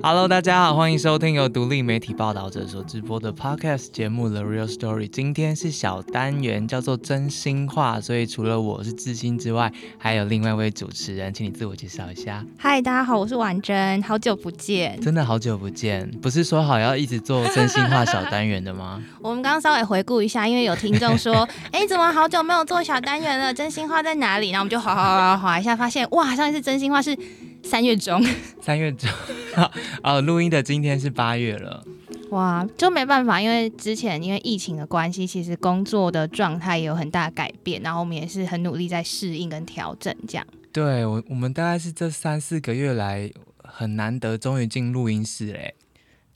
Hello，大家好，欢迎收听由独立媒体报道者所直播的 Podcast 节目《The Real Story》。今天是小单元，叫做真心话，所以除了我是志新之外，还有另外一位主持人，请你自我介绍一下。嗨，大家好，我是婉珍，好久不见，真的好久不见，不是说好要一直做真心话小单元的吗？我们刚刚稍微回顾一下，因为有听众说，哎，怎么好久没有做小单元了？真心话在哪里？然后我们就划划划划一下，发现哇，上一次真心话是。三月中，三月中，啊，录音的今天是八月了，哇，就没办法，因为之前因为疫情的关系，其实工作的状态也有很大改变，然后我们也是很努力在适应跟调整，这样。对我，我们大概是这三四个月来很难得，终于进录音室嘞。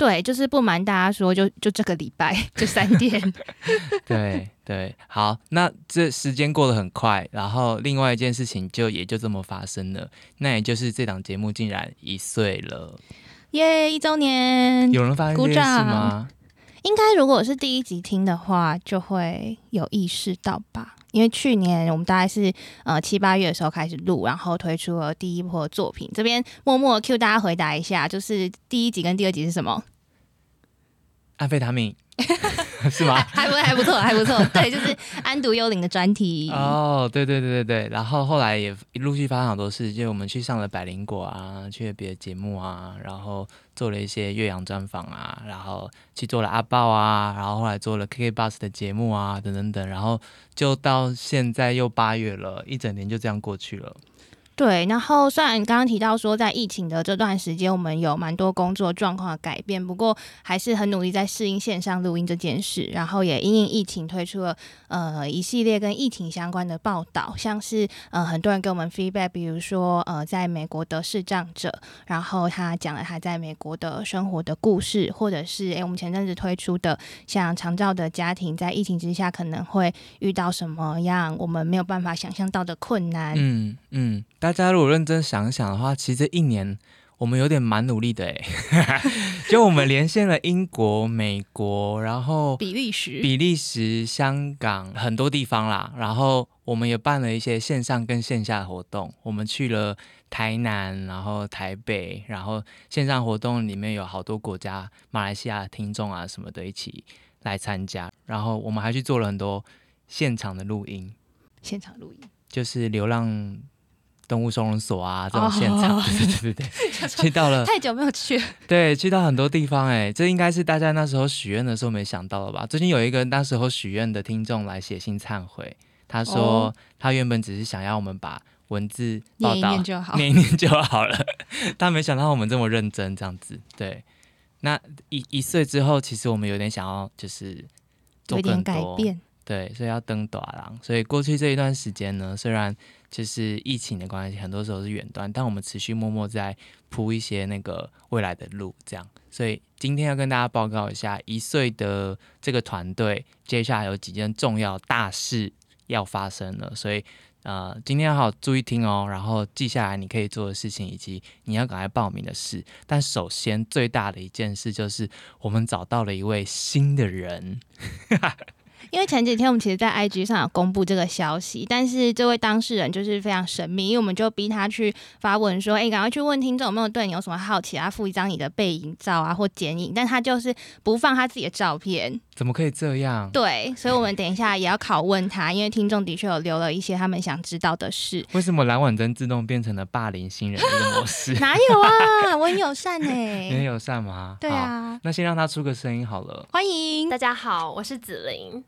对，就是不瞒大家说，就就这个礼拜就三天。对对，好，那这时间过得很快，然后另外一件事情就也就这么发生了，那也就是这档节目竟然一岁了，耶，一周年，有人发现这件事吗？应该如果是第一集听的话，就会有意识到吧，因为去年我们大概是呃七八月的时候开始录，然后推出了第一波作品。这边默默 Q 大家回答一下，就是第一集跟第二集是什么？安非他命 是吗？还不还不错，还不错。对，就是安独幽灵的专题。哦，对对对对对。然后后来也陆续发生好多事，就我们去上了百灵果啊，去了别的节目啊，然后做了一些岳阳专访啊，然后去做了阿豹啊，然后后来做了 KK Bus 的节目啊，等等等。然后就到现在又八月了，一整年就这样过去了。对，然后虽然刚刚提到说，在疫情的这段时间，我们有蛮多工作状况的改变，不过还是很努力在适应线上录音这件事。然后也因应疫情推出了呃一系列跟疫情相关的报道，像是呃很多人给我们 feedback，比如说呃在美国的视障者，然后他讲了他在美国的生活的故事，或者是诶我们前阵子推出的像长照的家庭在疫情之下可能会遇到什么样我们没有办法想象到的困难。嗯嗯。大家如果认真想想的话，其实这一年我们有点蛮努力的哎，就我们连线了英国、美国，然后比利时、比利时、香港很多地方啦，然后我们也办了一些线上跟线下的活动。我们去了台南，然后台北，然后线上活动里面有好多国家，马来西亚的听众啊什么的一起来参加，然后我们还去做了很多现场的录音，现场录音就是流浪。动物收容所啊，这种现场，对对对对，去到了太久没有去，对，去到很多地方，哎，这应该是大家那时候许愿的时候没想到的吧？最近有一个那时候许愿的听众来写信忏悔，他说他原本只是想要我们把文字念一念就好，念一念就好了，但没想到我们这么认真这样子。对，那一一岁之后，其实我们有点想要就是做点改变，对，所以要登短廊。所以过去这一段时间呢，虽然就是疫情的关系，很多时候是远端，但我们持续默默在铺一些那个未来的路，这样。所以今天要跟大家报告一下，一岁的这个团队接下来有几件重要大事要发生了，所以呃，今天要好好注意听哦，然后记下来你可以做的事情，以及你要赶快报名的事。但首先最大的一件事就是，我们找到了一位新的人。因为前几天我们其实，在 IG 上有公布这个消息，但是这位当事人就是非常神秘，因为我们就逼他去发文说：“哎，赶快去问听众有没有对你有什么好奇啊，附一张你的背影照啊或剪影。”但他就是不放他自己的照片，怎么可以这样？对，所以我们等一下也要拷问他，因为听众的确有留了一些他们想知道的事。为什么蓝婉珍自动变成了霸凌新人的模式？哪有啊，我很友善呢。你很友善吗？对啊，那先让他出个声音好了。欢迎大家好，我是子琳。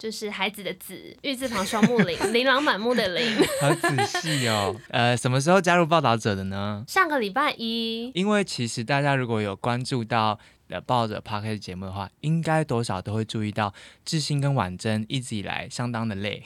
就是孩子的子，玉字旁双木林，琳琅满目的琳，好仔细哦。呃，什么时候加入报道者的呢？上个礼拜一。因为其实大家如果有关注到呃报者 p o d 节目的话，应该多少都会注意到志兴跟婉珍一直以来相当的累。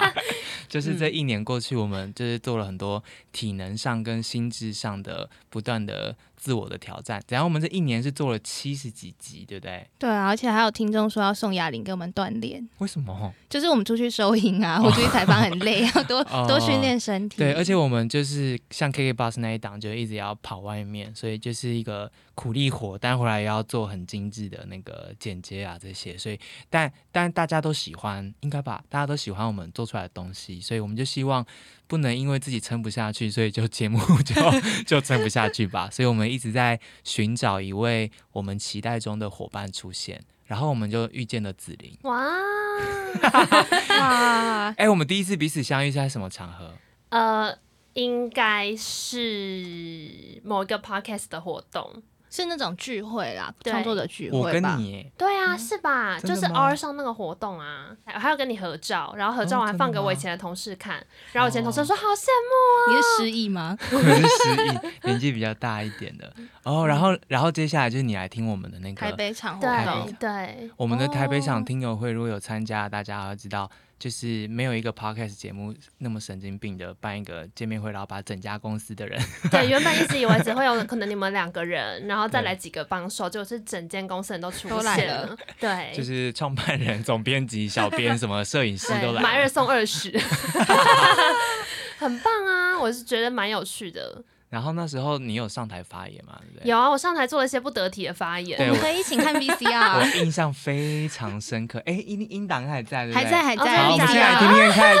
就是这一年过去，我们就是做了很多体能上跟心智上的不断的。自我的挑战，然后我们这一年是做了七十几集，对不对？对啊，而且还有听众说要送哑铃给我们锻炼。为什么？就是我们出去收银啊，我出去采访很累，要多多训练身体。对，而且我们就是像 KK Bus 那一档，就一直要跑外面，所以就是一个苦力活，但回来也要做很精致的那个剪接啊这些。所以，但但大家都喜欢，应该吧？大家都喜欢我们做出来的东西，所以我们就希望不能因为自己撑不下去，所以就节目 就 就撑不下去吧。所以我们。一直在寻找一位我们期待中的伙伴出现，然后我们就遇见了子琳。哇，哇，哎、我们第一次彼此相遇是在什么场合？呃，应该是某一个 podcast 的活动。是那种聚会啦，对。创作者聚我跟会吧。你耶，对啊，是吧？就是 R 上那个活动啊，还还要跟你合照，然后合照哦完还放给我以前的同事看，然后我以前同事说好羡慕你是失忆吗？我是失忆，年纪比较大一点的。哦，然后然后接下来就是你来听我们的那个台个北场活对动，对，我们的台北场哦。听友会，如果有参加，大家要知道，就是没有一个 podcast 节目那么神经病的办一个见面会，然后把整家公司的人，对，原本一直以为只会有可能你们两个人，然后再来几个帮手，结果是整间公司人都出都来现了对，就是创办人、总编辑、小编、什么摄影师都对，来了。买二送二十，很棒啊！我是觉得蛮有趣的。然后那时候你有上台发言嘛？对不对？有啊，我上台做了一些不得体的发言，对我们可以一起看 VCR，我印象非常深刻。哎，音音档还在，对不对还在还在好，我们现在来听听看，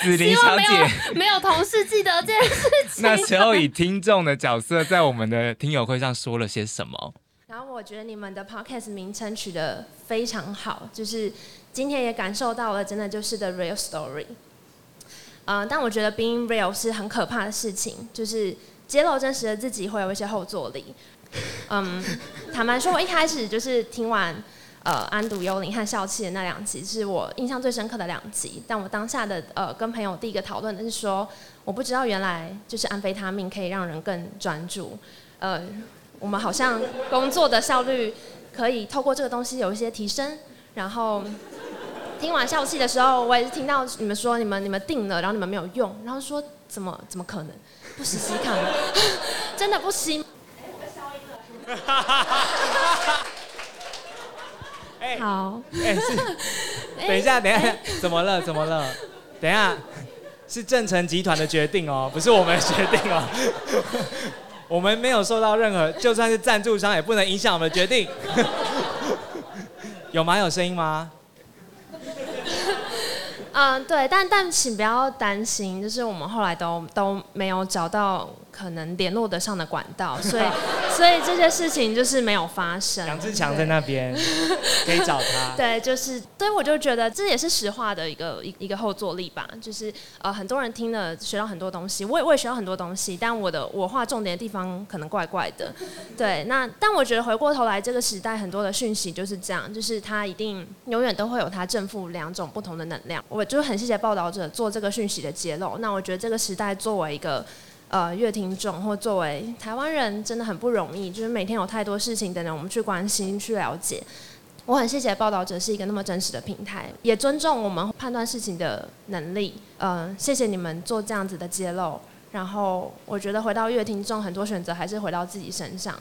子 琳希望没小姐有没有同事记得这件事情。那时候以听众的角色，在我们的听友会上说了些什么？然后我觉得你们的 podcast 名称取得非常好，就是今天也感受到了，真的就是 the real story。呃，但我觉得 being real 是很可怕的事情，就是揭露真实的自己会有一些后坐力。嗯，坦白说，我一开始就是听完呃《安堵幽灵》和《笑气》的那两集，是我印象最深刻的两集。但我当下的呃跟朋友第一个讨论的是说，我不知道原来就是安非他命可以让人更专注。呃，我们好像工作的效率可以透过这个东西有一些提升。然后听完笑气的时候，我也是听到你们说你们你们定了，然后你们没有用，然后说怎么怎么可能不实施看？真的不行。好，哎、是，等一下，等一下，怎么了？怎么了？等一下，是正成集团的决定哦，不是我们的决定哦。我们没有受到任何，就算是赞助商也不能影响我们的决定。有吗？有声音吗？嗯，对，但但请不要担心，就是我们后来都都没有找到可能联络得上的管道，所以所以这些事情就是没有发生。杨志强在那边，可以找他。对，就是，所以我就觉得这也是实话的一个一一个后坐力吧。就是呃，很多人听了学到很多东西，我也我也学到很多东西，但我的我画重点的地方可能怪怪的。对，那但我觉得回过头来，这个时代很多的讯息就是这样，就是它一定永远都会有它正负两种不同的能量。我就很谢谢报道者做这个讯息的揭露。那我觉得这个时代作为一个呃乐听众或作为台湾人，真的很不容易，就是每天有太多事情等着我们去关心、去了解。我很谢谢报道者是一个那么真实的平台，也尊重我们判断事情的能力。呃，谢谢你们做这样子的揭露。然后我觉得回到乐听众，很多选择还是回到自己身上。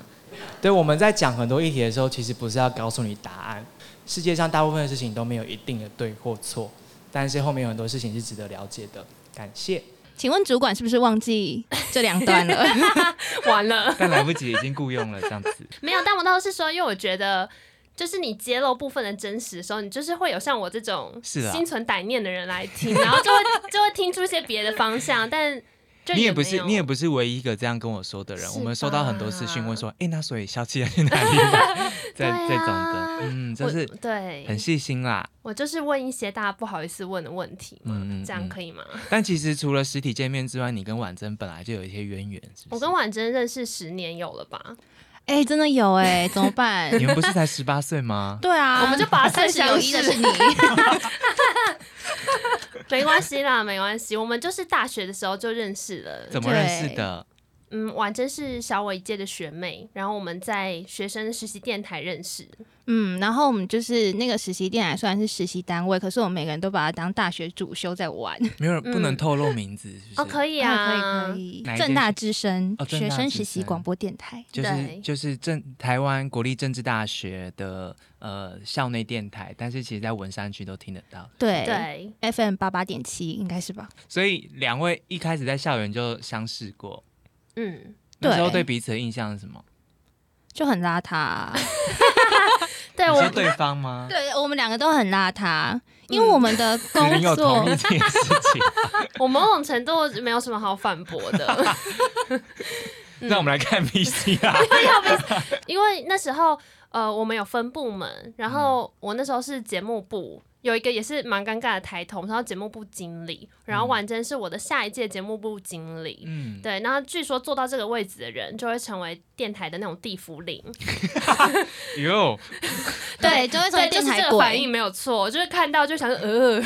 对，我们在讲很多议题的时候，其实不是要告诉你答案。世界上大部分的事情都没有一定的对或错，但是后面有很多事情是值得了解的。感谢。请问主管是不是忘记这两段了？完了，但来不及，已经雇佣了这样子。没有，但我倒是说，因为我觉得。就是你揭露部分的真实的时候，你就是会有像我这种心存歹念的人来听，然后就会 就会听出一些别的方向，但就你也不是你也不是唯一一个这样跟我说的人，我们收到很多私讯吧问说，哎、那所以消气要去哪里买？这这种的，嗯，就是对很细心啦。我就是问一些大家不好意思问的问题嘛，嗯嗯这样嗯可以吗？但其实除了实体见面之外，你跟婉珍本来就有一些渊源，是是？我跟婉珍认识十年有了吧？哎、真的有哎、怎么办？你们不是才十八岁吗？对啊，我们就把它三十有一的是你，没关系啦，没关系，我们就是大学的时候就认识了。怎么认识的？嗯，婉珍是小我一届的学妹，然后我们在学生实习电台认识。嗯，然后我们就是那个实习电台，虽然是实习单位，可是我们每个人都把它当大学主修在玩。没有人不能嗯透露名字，是不是？哦，可以啊，啊，可以可以正大之声、学生实习广播电台，就是就是政台湾国立政治大学的呃校内电台，但是其实在文山区都听得到。对对，FM 八八点七应该是吧？所以两位一开始在校园就相识过，嗯，那时候对对彼此的印象是什么？就很邋遢啊、对我你说对方吗？对我们两个都很邋遢，因为我们的子工琳有作同意这件事情，我某种程度没有什么好反驳的。那我们来看 VC 啦。因为那时候呃我们有分部门，然后我那时候是节目部。有一个也是蛮尴尬的抬头，然后节目部经理，然后婉珍是我的下一届节目部经理，嗯，对，然后据说坐到这个位置的人就会成为电台的那种地府灵，哟，对，就会成为对，就是电台这个反应。没有错，就是看到就想呃，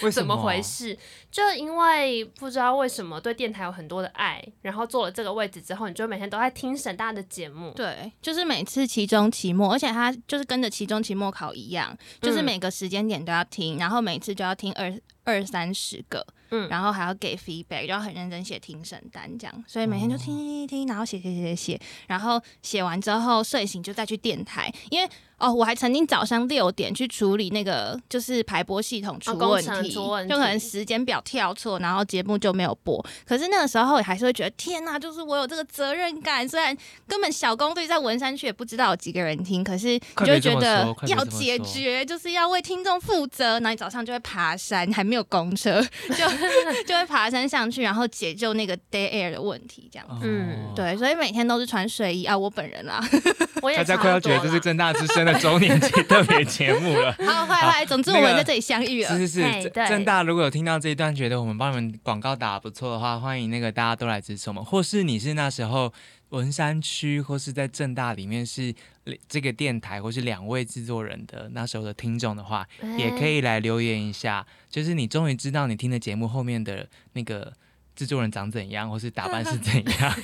为什么回？事？就因为不知道为什么对电台有很多的爱，然后做了这个位置之后，你就每天都在听沈大的节目。对，就是每次期中、期末，而且他就是跟着期中、期末考一样，就是嗯每个时间点都要听，然后每次就要听二二三十个，嗯。然后还要给 feedback，就要很认真写听审单这样，所以每天就听听听听，然后写写写写写，然后写完之后睡醒就再去电台，因为哦，我还曾经早上六点去处理那个就是排播系统出问题，就可能时间表跳错，然后节目就没有播。可是那个时候还是会觉得天哪，就是我有这个责任感，虽然根本小工队在文山区也不知道有几个人听，可是你就会觉得要解决，就是要为听众负责。然后你早上就会爬山，还没有公车，就 就会爬山上去，然后解救那个 day air 的问题，这样。嗯哦，对，所以每天都是穿睡衣啊，我本人啦。我也大家快要觉得这是真正大之声的周年节特别节目了。好，快来，总之我们在这里相遇了。是是是，正正大如果有听到这一段，觉得我们帮你们广告打得不错的话，欢迎那个大家都来支持我们，或是你是那时候文山区或是在正大里面是这个电台或是两位制作人的那时候的听众的话，也可以来留言一下，就是你终于知道你听的节目后面的那个制作人长怎样，或是打扮是怎样。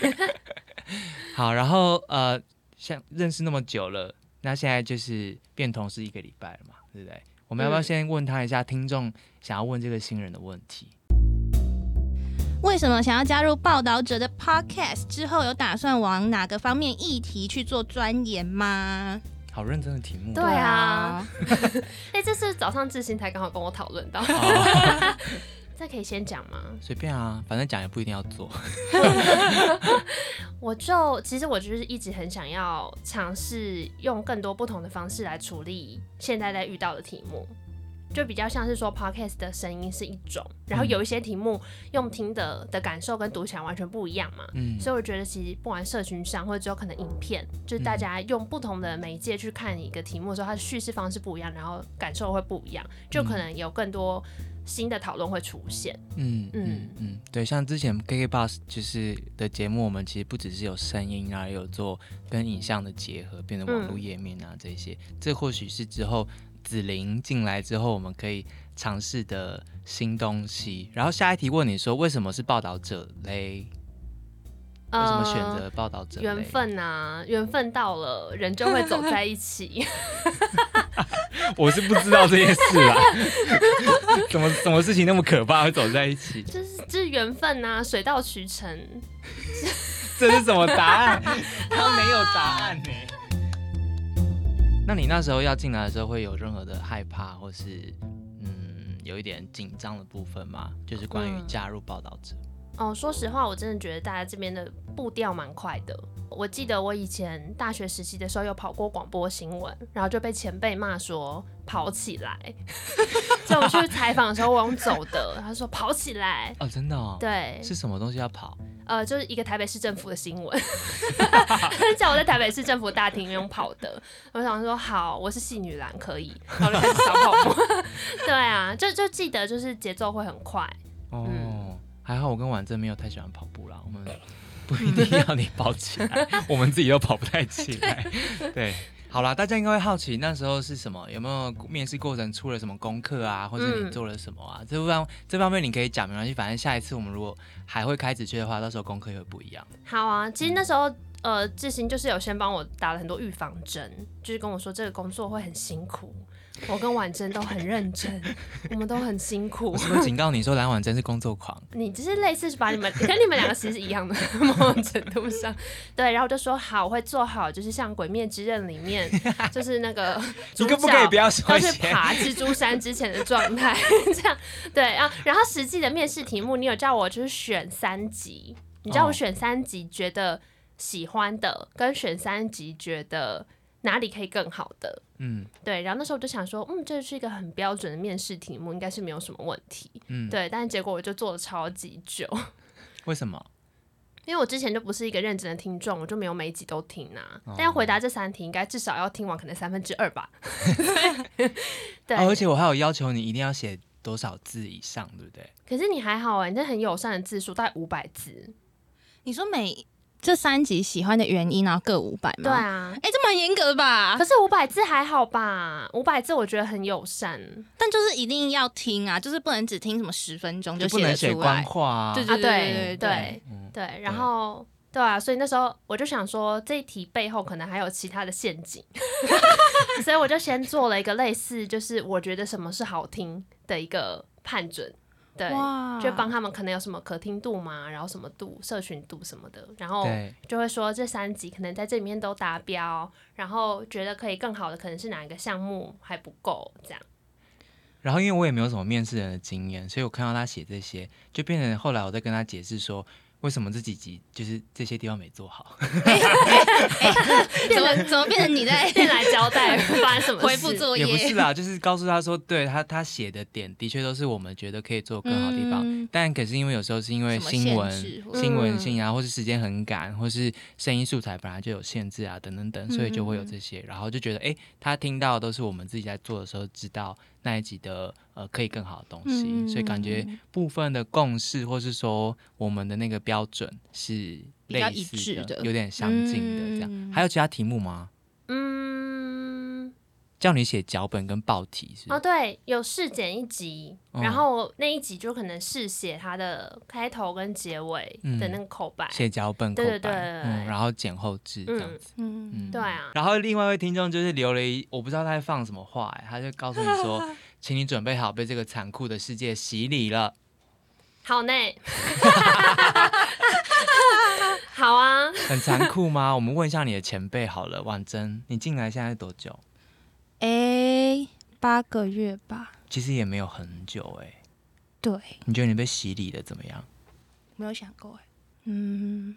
好，然后呃，像认识那么久了，那现在就是变同事一个礼拜了嘛，对不对？我们要不要嗯先问他一下听众想要问这个新人的问题？为什么想要加入报道者的 podcast 之后，有打算往哪个方面议题去做钻研吗？好认真的题目。对啊，哎、这是早上志新才刚好跟我讨论到，哦这可以先讲吗？随便啊，反正讲也不一定要做。我就其实我就是一直很想要尝试用更多不同的方式来处理现在在遇到的题目，就比较像是说 podcast 的声音是一种，然后有一些题目用听的的感受跟读起来完全不一样嘛。嗯，所以我觉得，其实不管社群上或者只有可能影片，就是大家用不同的媒介去看一个题目的时候，它的叙事方式不一样，然后感受会不一样，就可能有更多新的讨论会出现。嗯嗯嗯嗯，对，像之前 KK Bus 就是的节目，我们其实不只是有声音啊，也有做跟影像的结合，变成网络嗯页面啊这些，这或许是之后子玲进来之后，我们可以尝试的新东西。然后下一题问你说，为什么是报道者嘞？为什么选择报道者缘分啊，缘分到了，人就会走在一起。我是不知道这件事啦。怎么什么事情那么可怕，会走在一起？这是这是缘分啊，水到渠成。这是什么答案？他没有答案呢。那你那时候要进来的时候，会有任何的害怕，或是嗯有一点紧张的部分吗？就是关于嗯加入报道者。哦，说实话，我真的觉得大家这边的步调蛮快的。我记得我以前大学实习的时候有跑过广播新闻，然后就被前辈骂说跑起来。所以我去采访的时候，我用走的，他说跑起来。哦，真的哦。。对，是什么东西要跑？呃，就是一个台北市政府的新闻，叫我在台北市政府大厅用跑的。我想说好，我是戏女郎，可以，然后就开始小跑步。对啊，就就记得就是节奏会很快。哦，嗯还好我跟婉珍没有太喜欢跑步啦，我们 不一定要你跑起来，我们自己都跑不太起来。对，好啦，大家应该会好奇那时候是什么，有没有面试过程出了什么功课啊，或者你嗯做了什么啊？这方这方面你可以讲没关系，反正下一次我们如果还会开直缺的话，到时候功课也会不一样。好啊，其实那时候呃，志兴就是有先帮我打了很多预防针，就是跟我说这个工作会很辛苦。我跟婉珍都很认真，我们都很辛苦我。是不是警告你说蓝婉珍是工作狂？你只是类似是把你们跟你们两个其实是一样的，某种程度上，对。然后我就说好，我会做好，就是像《鬼灭之刃》里面，就是那个 你主可不可以不角要说要去？爬蜘蛛山之前的状态，这样对啊。然后实际的面试题目，你有叫我就是选三集，你叫哦我选三集觉得喜欢的，跟选三集觉得哪里可以更好的。嗯对，然后那时候我就想说，嗯，这是一个很标准的面试题目，应该是没有什么问题。嗯，对，但是结果我就做了超级久，为什么？因为我之前就不是一个认真的听众，我就没有每一集都听啊。哦但要回答这三题，应该至少要听完可能三分之二吧。对，哦而且我还有要求你一定要写多少字以上，对不对？可是你还好哎、你这很友善的字数，大概五百字。你说每这三集喜欢的原因，然后各五百吗？对。啊，哎、这蛮严格的吧可？是五百字还好吧？五百字我觉得很友善但就是一定要听啊，就是不能只听什么十分钟写就不能写出来。话啊。对对。对对对嗯对，然后对啊，所以那时候我就想说，这一题背后可能还有其他的陷阱，所以我就先做了一个类似，就是我觉得什么是好听的一个判准。对，就帮他们可能有什么可听度嘛，然后什么度、社群度什么的，然后，就会说这三集可能在这里面都达标，然后觉得可以更好的可能是哪一个项目还不够这样。然后因为我也没有什么面试人的经验，所以我看到他写这些，就变成后来我在跟他解释说，为什么这几集就是这些地方没做好。怎么怎么变成你在先来交代 发生什么事？回复作业？也不是啦，就是告诉他说，对他他写的点的确都是我们觉得可以做更好的地方，嗯。但可是因为有时候是因为新闻新闻嗯性啊，或是时间很赶，或是声音素材本来就有限制啊，等等等，所以就会有这些，然后就觉得，哎、他听到都是我们自己在做的时候知道那一集的呃可以更好的东西，嗯所以感觉部分的共识，或是说我们的那个标准是比较类似一致的有点相近的这样。嗯还有其他题目吗？嗯，叫你写脚本跟报题是不哦，是？对，有试剪一集，嗯然后那一集就可能试写它的开头跟结尾嗯的那个口白。写脚本口白，对对对嗯，然后剪后置这样嗯子。嗯嗯对啊，然后另外一位听众就是留了一，我不知道他在放什么话、哎，他就告诉你说，请你准备好被这个残酷的世界洗礼了。好呢。好啊，很残酷吗？我们问一下你的前辈好了，婉珍，你进来现在多久？哎，八个月吧。其实也没有很久哎、对，你觉得你被洗礼的怎么样？没有想过哎。嗯，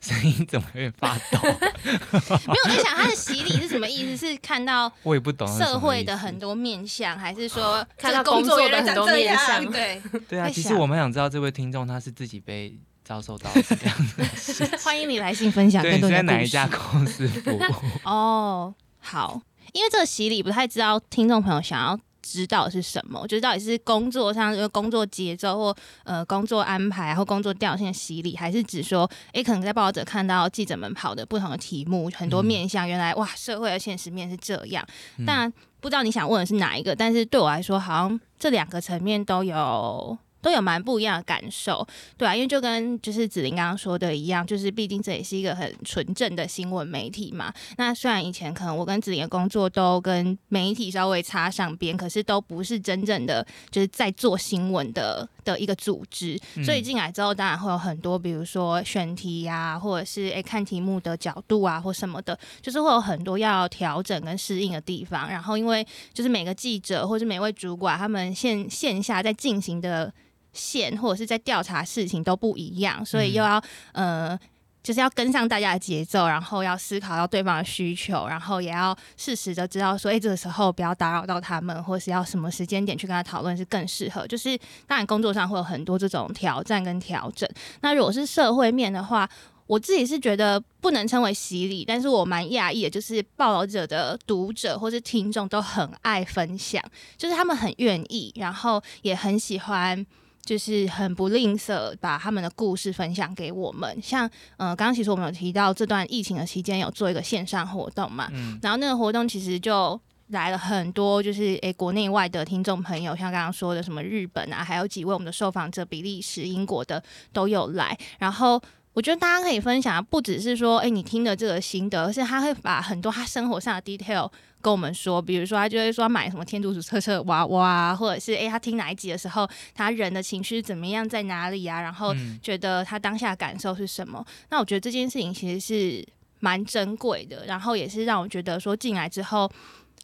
声音怎么有点发抖？没有我在想他的洗礼是什么意思？是看到我也不懂社会的很多面相，还是说看到工作的很多面原来长向这样对，对啊，其实我们想知道这位听众他是自己被遭受到什么样的事情？欢迎你来信分享对，更你是在多的故事哪一家公司服务？哦，好，因为这个洗礼不太知道听众朋友想要知道的是什么，就是到底是工作上就是工作节奏或呃工作安排或工作调性的洗礼，还是指说，诶，可能在报道者看到记者们跑的不同的题目，很多嗯面向，原来哇，社会的现实面是这样。嗯但不知道你想问的是哪一个，但是对我来说，好像这两个层面都有。都有蛮不一样的感受，对啊，因为就跟就是子琳刚刚说的一样，就是毕竟这也是一个很纯正的新闻媒体嘛，那虽然以前可能我跟子玲的工作都跟媒体稍微插上边，可是都不是真正的就是在做新闻的的一个组织，嗯所以进来之后当然会有很多，比如说选题呀、或者是诶、看题目的角度啊或什么的，就是会有很多要调整跟适应的地方。然后因为就是每个记者或是每位主管他们线线下在进行的线或者是在调查事情都不一样，所以又要、呃。就是要跟上大家的节奏，然后要思考到对方的需求，然后也要适时的知道说，哎、这个时候不要打扰到他们，或是要什么时间点去跟他讨论是更适合。就是当然工作上会有很多这种挑战跟调整。那如果是社会面的话，我自己是觉得不能称为洗礼，但是我蛮讶异的，就是报道者的读者或是听众都很爱分享，就是他们很愿意，然后也很喜欢。就是很不吝啬把他们的故事分享给我们，像呃，刚刚其实我们有提到这段疫情的期间有做一个线上活动嘛，嗯然后那个活动其实就来了很多，就是诶国内外的听众朋友，像刚刚说的什么日本啊，还有几位我们的受访者，比利时、英国的都有来。然后我觉得大家可以分享，不只是说诶你听的这个心得，而是他会把很多他生活上的 detail 跟我们说，比如说他就会说买什么天竺鼠车车娃娃啊，或者是诶他听哪一集的时候，他人的情绪怎么样，在哪里啊，然后嗯觉得他当下感受是什么。那我觉得这件事情其实是蛮珍贵的，然后也是让我觉得说进来之后。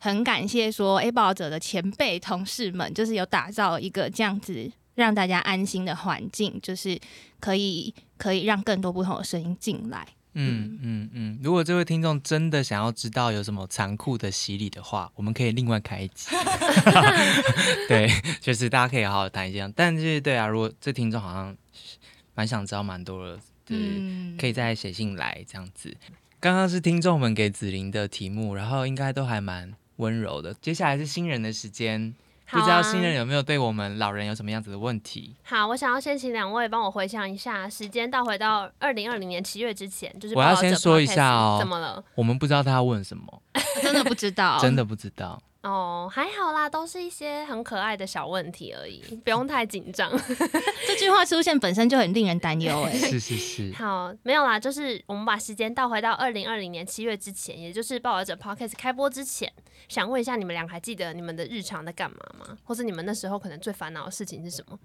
很感谢说 A 报者的前辈同事们，就是有打造一个这样子让大家安心的环境，就是可以可以让更多不同的声音进来。嗯嗯嗯，如果这位听众真的想要知道有什么残酷的洗礼的话，我们可以另外开一集。对，就是大家可以好好谈一下。但是对啊，如果这听众好像蛮想知道蛮多的，对，嗯可以再写信来这样子。刚刚是听众们给子琳的题目，然后应该都还蛮温柔的。接下来是新人的时间，不知道新人有没有对我们老人有什么样子的问题？好，我想要先请两位帮我回想一下，时间倒回到二零二零年七月之前，就是我要先说一下哦怎么了？我们不知道他要问什么，真的不知道，真的不知道。哦，还好啦，都是一些很可爱的小问题而已，不用太紧张。这句话出现本身就很令人担忧哎。是是是，好，没有啦，就是我们把时间倒回到二零二零年七月之前，也就是报道者 Podcast 开播之前，想问一下你们俩还记得你们的日常在干嘛吗？或者你们那时候可能最烦恼的事情是什么？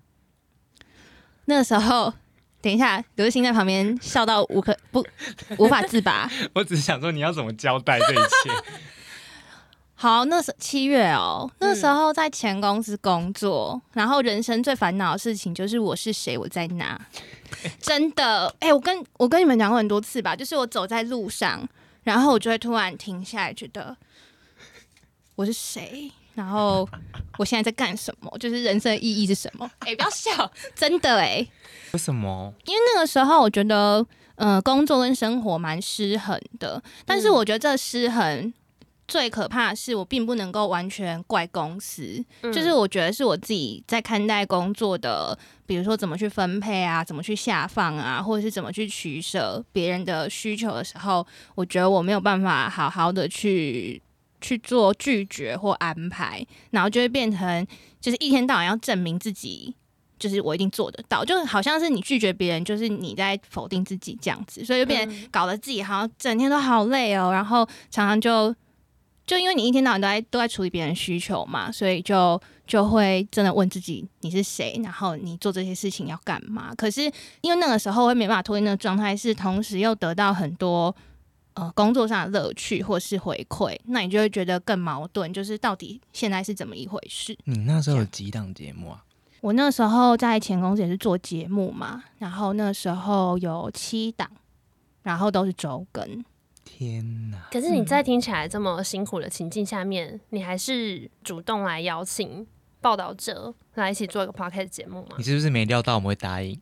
那时候，等一下，刘星在旁边笑到无可不无法自拔。我只是想说你要怎么交代这一切。好，那时七月哦，那时候在前公司工作，然后人生最烦恼的事情就是我是谁，我在哪。真的，哎、我跟我跟你们讲过很多次吧，就是我走在路上，然后我就会突然停下来，觉得我是谁，然后我现在在干什么，就是人生的意义是什么？哎、不要笑，真的哎、为什么？因为那个时候我觉得，呃，工作跟生活蛮失衡的，但是嗯我觉得这失衡最可怕的是，我并不能够完全怪公司，嗯就是我觉得是我自己在看待工作的，比如说怎么去分配啊，怎么去下放啊，或者是怎么去取舍别人的需求的时候，我觉得我没有办法好好的去。去做拒绝或安排，然后就会变成就是一天到晚要证明自己就是我一定做得到，就好像是你拒绝别人，就是你在否定自己这样子，所以就变成搞得自己好像整天都好累哦，然后常常就就因为你一天到晚都在都在处理别人需求嘛，所以就就会真的问自己你是谁，然后你做这些事情要干嘛？可是因为那个时候会没办法脱离那个状态，是同时又得到很多。呃，工作上的乐趣或是回馈，那你就会觉得更矛盾，就是到底现在是怎么一回事？你那时候有几档节目啊？我那时候在前公司也是做节目嘛，然后那时候有七档，然后都是周更。天哪！可是你在听起来这么辛苦的情境下面，你还是主动来邀请报道者来一起做一个 podcast 节目吗你？是不是没料到我们会答应？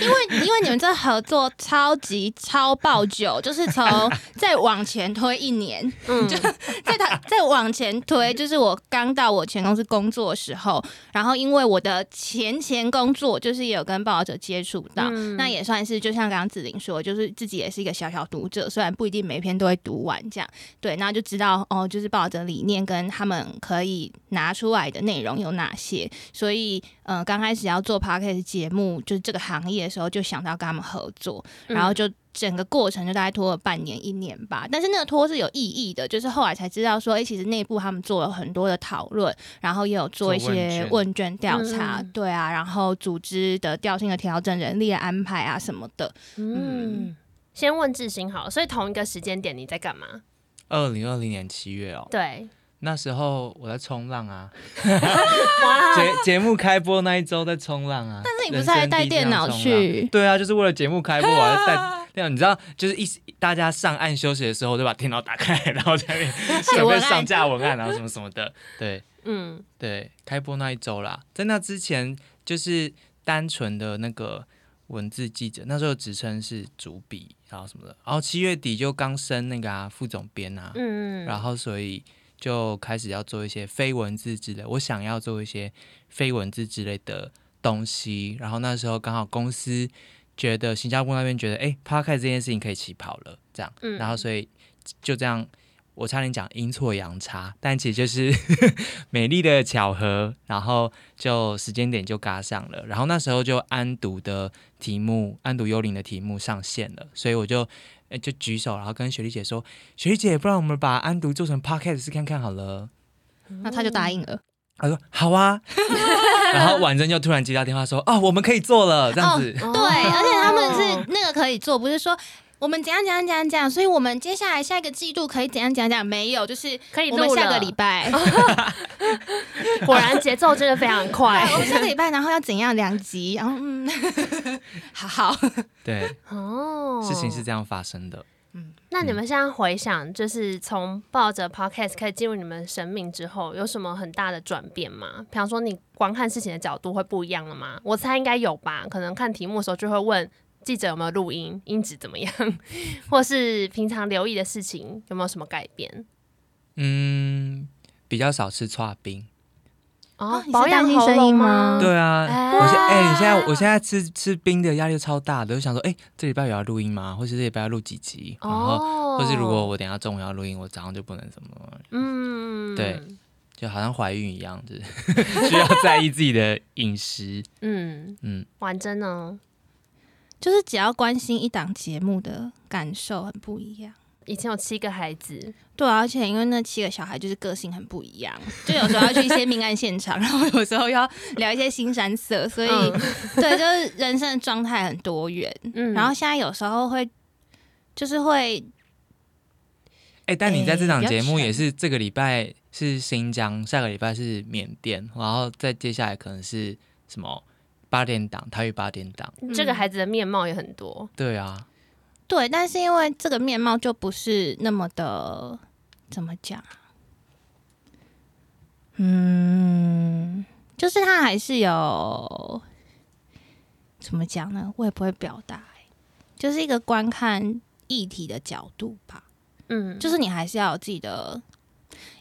因为因为你们这合作超级超爆久，就是从再往前推一年，嗯，就在他再往前推，就是我刚到我前公司工作的时候，然后因为我的前前工作就是也有跟报道者接触到，嗯那也算是就像刚刚子玲说，就是自己也是一个小小读者，虽然不一定每篇都会读完这样，对，那就知道哦，就是报道者理念跟他们可以拿出来的内容有哪些，所以呃，刚开始要做 podcast 节目，就是这个行业的时候，就想到跟他们合作，嗯。然后就整个过程就大概拖了半年一年吧。但是那个拖是有意义的，就是后来才知道说，哎、其实内部他们做了很多的讨论，然后也有做一些问卷。调查，嗯对啊，然后组织的调性的调整、人力的安排啊什么的。嗯，先问志兴好了，所以同一个时间点你在干嘛？二零二零年七月哦，对，那时候我在冲浪啊，哇，节节目开播那一周在冲浪啊。但是你不是还带电脑去对啊，就是为了节目开播，我还带 电脑。你知道，就是一大家上岸休息的时候，就把电脑打开，然后在那边准备上架文案，然后什么什么的。对嗯，对，开播那一周啦，在那之前就是单纯的那个文字记者，那时候职称是主笔，然后什么的。然后七月底就刚升那个啊副总编啊，嗯，然后所以就开始要做一些非文字之类，我想要做一些非文字之类的东西。然后那时候刚好公司觉得新加坡那边觉得，哎 p o d c a s t 这件事情可以起跑了，这样，嗯然后所以就这样。我差点讲阴错阳差，但其实就是 美丽的巧合，然后就时间点就嘎上了，然后那时候就安读的题目，安读幽灵的题目上线了，所以我就呃就举手，然后跟雪莉姐说，雪莉姐，不然我们把安读做成 podcast 试看看好了。那他就答应了。他说好啊，然后婉珍就突然接到电话说，哦，我们可以做了，这样子。对，而且他们是那个可以做，不是说我们怎样怎样怎样怎样，所以我们接下来下一个季度可以怎样怎样怎样，没有，就是可以录了。我们下个礼拜，果然节奏真的非常快。我们下个礼拜然后要怎样两集，然后嗯，好好，对，哦。事情是这样发生的。嗯。那你们现在回想，就是从抱着 podcast 可以进入你们生命之后，有什么很大的转变吗？比方说，你观看事情的角度会不一样了吗？我猜应该有吧，可能看题目的时候就会问记者有没有录音，音质怎么样，或是平常留意的事情有没有什么改变？嗯，比较少吃串冰。保养喉担心声咙吗音吗？对啊，哎我现哎、你现在我现在吃吃冰的压力超大的，就想说，哎、这礼拜有要录音吗？或是这礼拜要录几集？然后，哦或是如果我等下中午要录音，我早上就不能什么，嗯对就好像怀孕一样，就是 需要在意自己的饮食。嗯，嗯，婉珍呢？就是只要关心一档节目的感受很不一样。以前有七个孩子，对啊，而且因为那七个小孩就是个性很不一样，就有时候要去一些命案现场，然后有时候要聊一些新山色，所以、嗯。对，就是人生的状态很多元。嗯。然后现在有时候会，就是会哎、但你在这档节目也是这个礼拜是新疆，下个礼拜是缅甸，然后再接下来可能是什么八点档，台语八点档。这个孩子的面貌也很多，对啊，对，但是因为这个面貌就不是那么的怎么讲啊？嗯，就是他还是有怎么讲呢？我也不会表达欸、就是一个观看议题的角度吧。嗯，就是你还是要有自己的，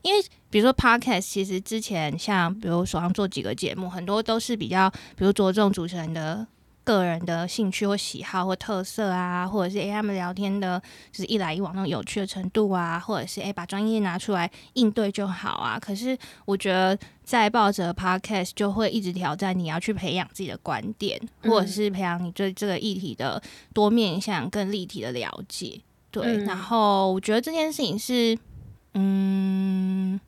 因为比如说 podcast，其实之前像比如手上做几个节目，很多都是比较，比如着重主持人的个人的兴趣或喜好或特色啊，或者是诶、他们聊天的，就是一来一往那种有趣的程度啊，或者是诶、把专业拿出来应对就好啊。可是我觉得在抱着 podcast 就会一直挑战你要去培养自己的观点，嗯或者是培养你对这个议题的多面向、更立体的了解。对，嗯然后我觉得这件事情是，嗯，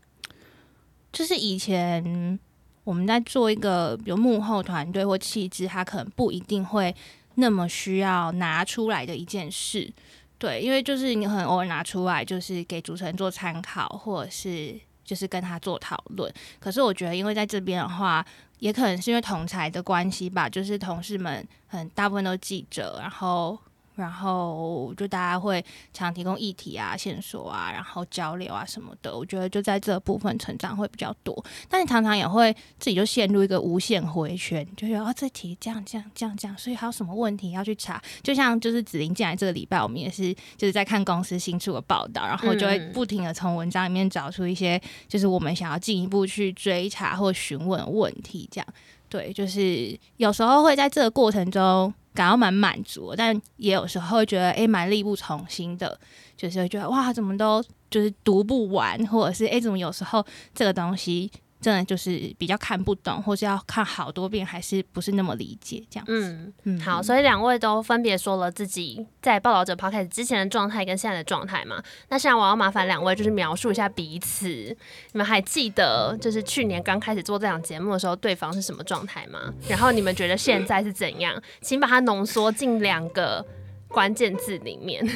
就是以前我们在做一个比如幕后团队或气质，他可能不一定会那么需要拿出来的一件事。对，因为就是你很偶尔拿出来，就是给主持人做参考，或者是就是跟他做讨论。可是我觉得，因为在这边的话，也可能是因为同才的关系吧，就是同事们很大部分都记者，然后然后就大家会常提供议题啊、线索啊，然后交流啊什么的。我觉得就在这部分成长会比较多，但是常常也会自己就陷入一个无限回圈，就觉得哦这题这样这样这样这样，所以还有什么问题要去查？就像就是子琳进来这个礼拜，我们也是就是在看公司新出的报道，然后就会嗯不停的从文章里面找出一些就是我们想要进一步去追查或询问问题，这样。对，就是有时候会在这个过程中感到蛮满足，但也有时候会觉得哎蛮力不从心的，就是会觉得哇怎么都就是读不完，或者是诶怎么有时候这个东西真的就是比较看不懂，或是要看好多遍，还是不是那么理解这样子。嗯，嗯好，所以两位都分别说了自己在报道者 podcast 之前的状态跟现在的状态嘛。那现在我要麻烦两位就是描述一下彼此。你们还记得就是去年刚开始做这档节目的时候，对方是什么状态吗？然后你们觉得现在是怎样？请把它浓缩进两个关键字里面。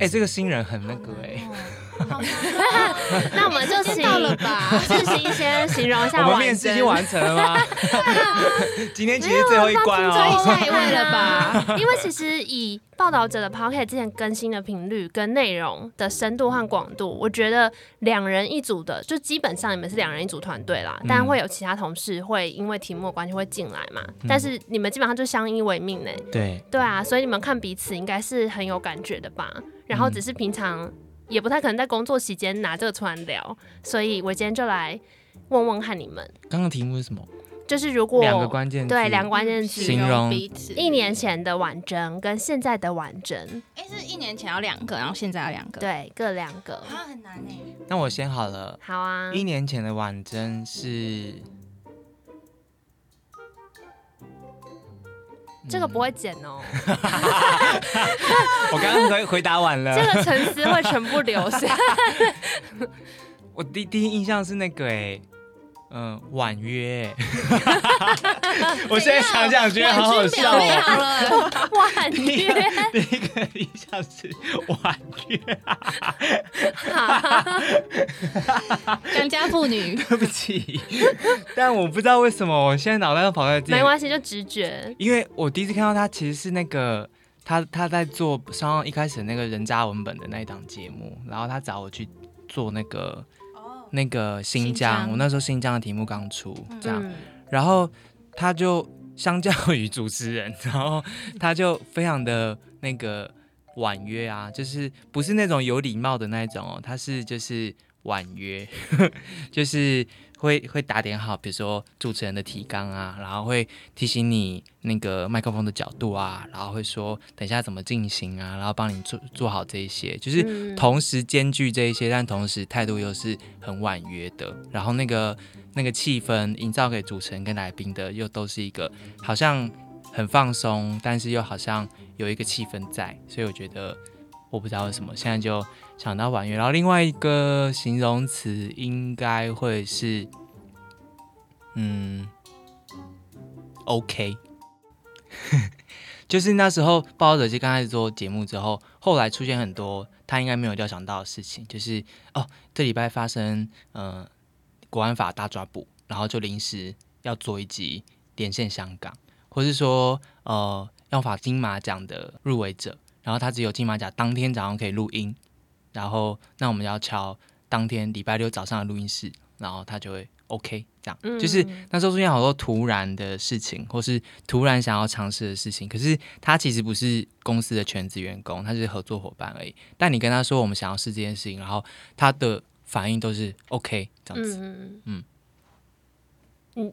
哎、这个新人很那个哎、那我们就请到了吧志行先形容一下我们面试已经完成了吗？今天其实最后一关哦。下一位了吧？因为其实以报道者的 p o c k e t 之前更新的频率跟内容的深度和广度，我觉得两人一组的，就基本上你们是两人一组团队啦。但会有其他同事会因为题目的关系会进来嘛，但是你们基本上就相依为命呢。对，对啊，所以你们看彼此应该是很有感觉的吧？然后只是平常也不太可能在工作期间拿这个出来聊，所以我今天就来问问看你们，刚刚题目是什么？就是如果两个关键字。对两个关键词，形容彼此。一年前的婉珍跟现在的婉珍，哎、是一年前要两个，然后现在要两个。，对，各两个。啊，很难哎、那我先好了。好啊，一年前的婉珍是，这个不会剪哦，我刚刚回回答完了。这个沉思会全部留下。我第第一印象是那个哎、嗯，婉约。我现在想想觉得好好笑。婉约，第一个印象是婉约，良家妇女。对不起，但我不知道为什么我现在脑袋都跑在这里，没关系，就直觉。因为我第一次看到他其实是那个他他在做上岸一开始那个人渣文本的那一档节目，然后他找我去做那个那个新疆，新疆。我那时候新疆的题目刚出，这样，嗯，然后他就相较于主持人，然后他就非常的那个婉约啊，就是不是那种有礼貌的那一种哦，他是就是婉约，就是会会打点好，比如说主持人的提纲啊，然后会提醒你那个麦克风的角度啊，然后会说等一下怎么进行啊，然后帮你做做好这一些，就是嗯。同时兼具这一些，但同时态度又是很婉约的，然后那个那个气氛营造给主持人跟来宾的，又都是一个好像很放松，但是又好像有一个气氛在，所以我觉得我不知道为什么现在就想到婉约，然后另外一个形容词应该会是嗯 OK。就是那时候报道者就刚开始做节目之后，后来出现很多他应该没有料想到的事情，就是哦，这礼拜发生呃国安法大抓捕，然后就临时要做一集连线香港，或是说呃要法金马奖的入围者，然后他只有金马甲当天早上可以录音，然后那我们要敲当天礼拜六早上的录音室，然后他就会 OK 这样，嗯就是那时候出现好多突然的事情，或是突然想要尝试的事情，可是他其实不是公司的全职员工，他是合作伙伴而已。但你跟他说我们想要试这件事情，然后他的反应都是 OK 这样子。嗯嗯嗯嗯，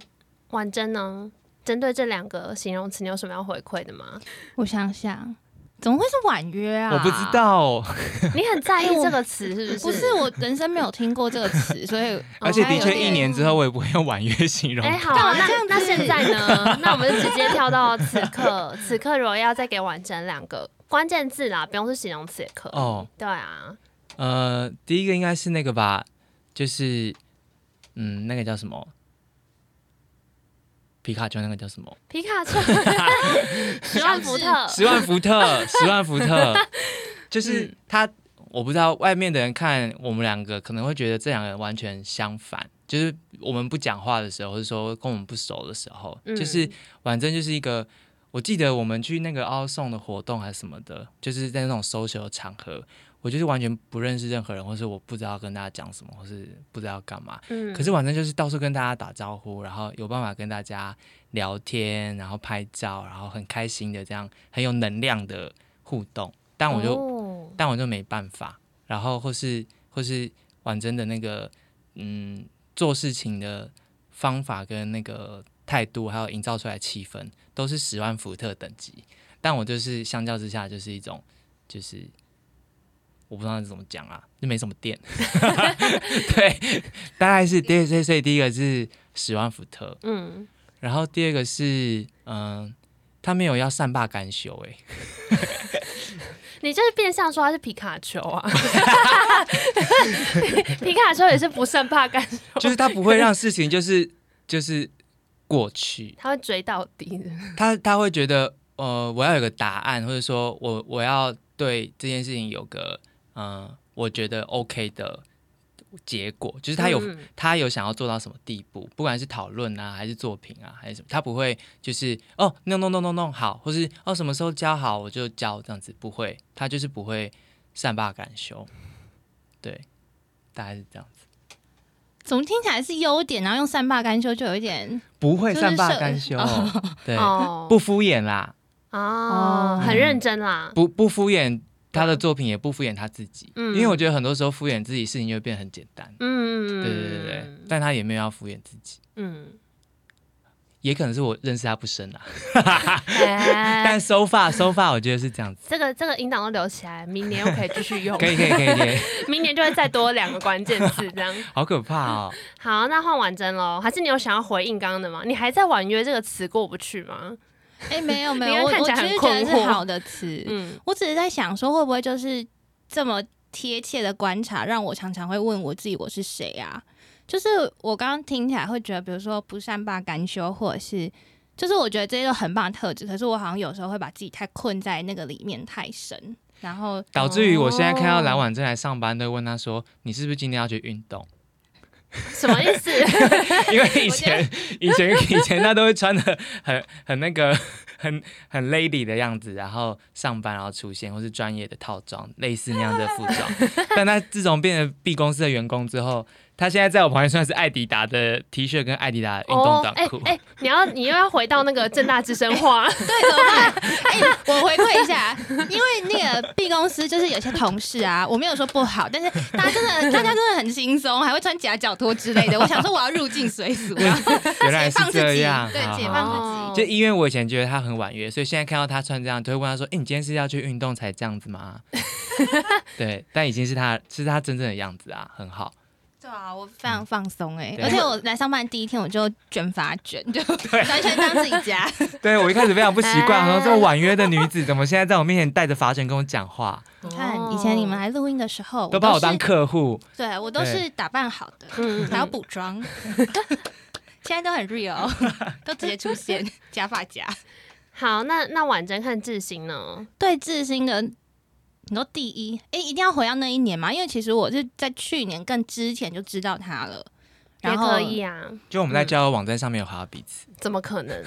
婉珍呢？针对这两个形容词，你有什么要回馈的吗？我想想，怎么会是婉约啊？我不知。道，你很在意这个词是不是？不是，我人生没有听过这个词，所以 而且的确一年之后我也不会用婉约形容哎、它。好啊，那那现在呢？那我们就直接跳到此刻，此刻如果要再给婉整两个关键字啦，不用是形容词也可以。哦，对啊，呃，第一个应该是那个吧，就是嗯，那个叫什么？皮卡丘那个叫什么？皮卡丘，十万伏特，十万伏特，十万伏特，就是嗯。他，我不知道外面的人看我们两个可能会觉得这两个人完全相反，就是我们不讲话的时候，或者说跟我们不熟的时候，嗯。就是反正就是一个，我记得我们去那个奥送的活动还是什么的，就是在那种 social 场合，我就是完全不认识任何人，或是我不知道跟大家讲什么，或是不知道干嘛，嗯可是反正就是到处跟大家打招呼，然后有办法跟大家聊天，然后拍照，然后很开心的这样很有能量的互动。但我就、哦但我就没办法，然后或是或是婉珍的那个嗯做事情的方法跟那个态度，还有营造出来气氛，都是十万伏特等级。但我就是相较之下，就是一种就是。我不知道怎么讲啊，就没什么电。对，大概是第所以所以第一个是十万伏特，嗯，然后第二个是嗯、他没有要善罢甘休哎、你就是变相说他是皮卡丘啊，皮卡丘也是不善罢甘休，就是他不会让事情就是就是过去，他会追到底的。他他会觉得呃我要有个答案，或者说我我要对这件事情有个嗯、呃我觉得 OK 的结果，就是他有、嗯。他有想要做到什么地步，不管是讨论啊，还是作品啊，还是什么，他不会就是哦弄弄弄弄弄好，或是哦什么时候教好我就教这样子，不会，他就是不会善罢甘休，对，大概是这样子，怎么听起来是优点，然后用善罢甘休就有一点不会善罢甘休，对，哦。不敷衍啦，哦，很认真啦。不不敷衍他的作品，也不敷衍他自己，嗯因为我觉得很多时候敷衍自己事情就会变很简单，嗯，对对对对，但他也没有要敷衍自己。嗯，也可能是我认识他不深啊，哎 但收发收发，我觉得是这样子。这个这个引导都留起来，明年又可以继续用。可以可以可以可以，明年就会再多两个关键字，这样。好可怕哦！好，那换婉珍喽，还是你有想要回应刚刚的吗？你还在婉约这个词过不去吗？哎、没有没有，我我其实觉得是好的词。嗯，我只是在想说，会不会就是这么贴切的观察，让我常常会问我自己我是谁啊？就是我刚刚听起来会觉得，比如说不善罢甘休，或者是就是我觉得这些都很棒的特质，可是我好像有时候会把自己太困在那个里面太深，然后导致于我现在看到蓝婉珍来上班，都会问他说：“你是不是今天要去运动什么意思？？” 因为以前以前以前他都会穿的很很那个很很 lady 的样子，然后上班然后出现，或是专业的套装，类似那样的服装。但他自从变成 B 公司的员工之后，他现在在我旁边穿的是艾迪达的 T 恤跟艾迪达的运动短裤。哎、你要你又要回到那个正大之声话，对，怎么办？哎、我回馈一下，因为那个 B 公司就是有些同事啊，我没有说不好，但是大家真的，大家真的很轻松，还会穿夹脚拖之类的。我想说我要入境随俗，然 后原来是解放自己，这样，对，解放自己。哦就因为我以前觉得他很婉约，所以现在看到他穿这样，就会问他说：“哎、你今天是要去运动才这样子吗？”对，但已经是他是他真正的样子啊，很好。对啊，我非常放松哎、对而且我来上班第一天我就卷发卷，就 完全当自己家。对我一开始非常不习惯，我说这么婉约的女子怎么现在在我面前带着发卷跟我讲话，你看以前你们来录音的时候，都把我当客户。对我都是打扮好的，嗯还要补妆。现在都很 real，都直接出现假发夹。好，那那婉珍看智兴呢？对智新的，你说第一，哎、一定要回到那一年嘛？因为其实我是在去年更之前就知道他了。也然后可以啊，就我们在交友网站上面有好到彼此，怎么可能？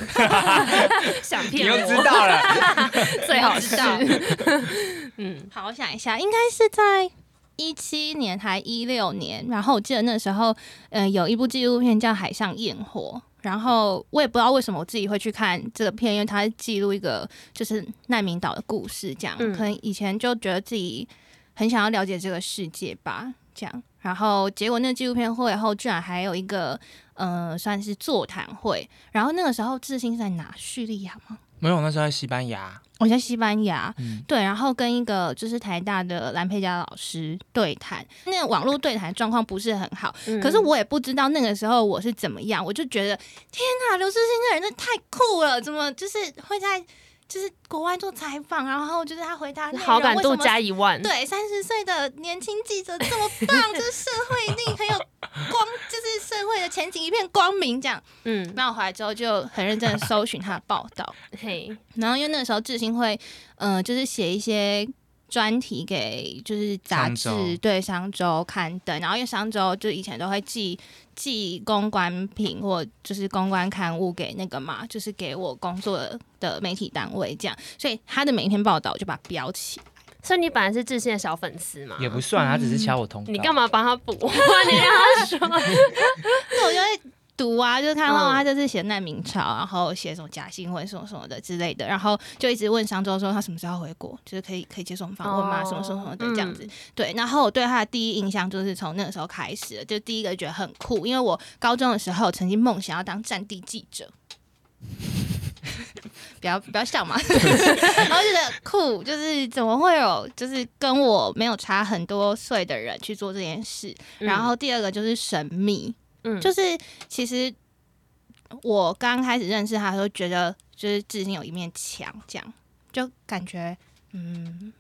想骗我？又知道了。最好是知道嗯，好，我想一下，应该是在一七年还一六年。然后我记得那时候，呃，有一部纪录片叫《海上焰火》。然后我也不知道为什么我自己会去看这个片，因为它是记录一个就是难民岛的故事，这样。嗯可能以前就觉得自己很想要了解这个世界吧，这样。然后结果那个纪录片会后，居然还有一个呃，算是座谈会。然后那个时候志兴是在哪？叙利亚吗？没有，那时候在西班牙。我在西班牙，嗯。对，然后跟一个就是台大的蓝佩佳老师对谈，那个网络对谈状况不是很好，嗯。可是我也不知道那个时候我是怎么样，我就觉得天啊，刘志兴这人真的太酷了，怎么就是会在就是国外做采访，然后就是他回答好感度为什么加一万，对，三十岁的年轻记者这么棒，就是社会一定很有光，就是社会的前景一片光明这样。嗯，那我回来之后就很认真的搜寻他的报道，嘿，然后因为那个时候志新会，呃，就是写一些专题给就是杂志对商周刊登，然后因为商周就以前都会寄寄公关品或就是公关刊物给那个嘛，就是给我工作的的媒体单位这样，所以他的每一篇报道我就把它标起来。所以你本来是智兴的小粉丝嘛？也不算，他只是敲我通告。你干？嘛帮他补？你让他说，那我就会读啊，就是看到嗯他这次写难民潮，然后写什么假新闻什么什么的之类的，然后就一直问商周说他什么时候回国，就是可以可以接受我们访问吗？哦什么什么什么的这样子。对，然后我对他的第一印象就是从那个时候开始的，就第一个觉得很酷，因为我高中的时候曾经梦想要当战地记者。不要不要笑嘛，然后觉得酷，就是怎么会有就是跟我没有差很多岁的人去做这件事。然后第二个就是神秘，嗯，就是其实我刚开始认识他的时候，觉得就是志兴有一面墙，这样就感觉嗯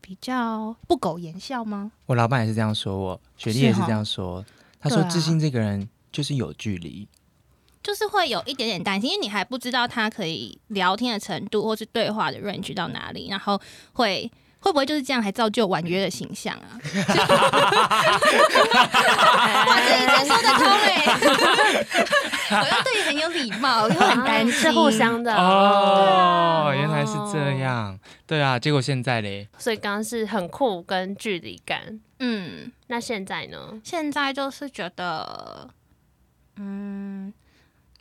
比较不苟言笑吗？我老板也是这样说我，雪莉也是这样说。他说对啊志兴这个人就是有距离，就是会有一点点担心，因为你还不知道他可以聊天的程度，或是对话的 range 到哪里，然后会会不会就是这样，还造就婉约的形象啊？哇，这一切说得通哎、我要对你很有礼貌，又很担心，啊是互相的哦，原来是哦这样。对啊，结果现在嘞，所以刚刚是很酷跟距离感。嗯。那现在呢？现在就是觉得，嗯，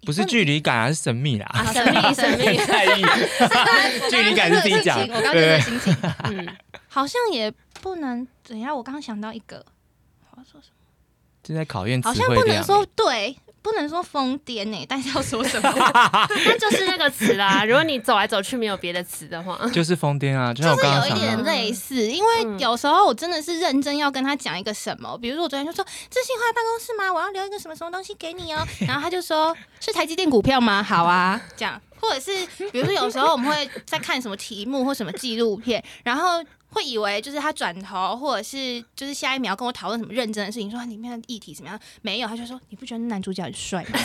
不是距离感啊，是神秘啦。啊，神 秘神秘，在意 距离感是自己讲，我刚刚对对这个心情，嗯，好像也不能怎样。我刚刚想到一个，我要说什么？正在考验词好像。不能说对，不能说疯癫呢，但是要说什么？那就是那个词啦。如果你走来走去没有别的词的话，就是疯癫啊，就是有一点，类似，因为有时候我真的是认真要跟他讲一个什么，比如说我昨天就说自信回来办公室吗？我要留一个什么什么东西给你哦，然后他就说是台积电股票吗？好啊，这样，或者是比如说有时候我们会在看什么题目或什么纪录片，然后。会以为就是他转头，或者是就是下一秒跟我讨论什么认真的事情，说里面的议题怎么样？没有，他就说你不觉得男主角很帅吗？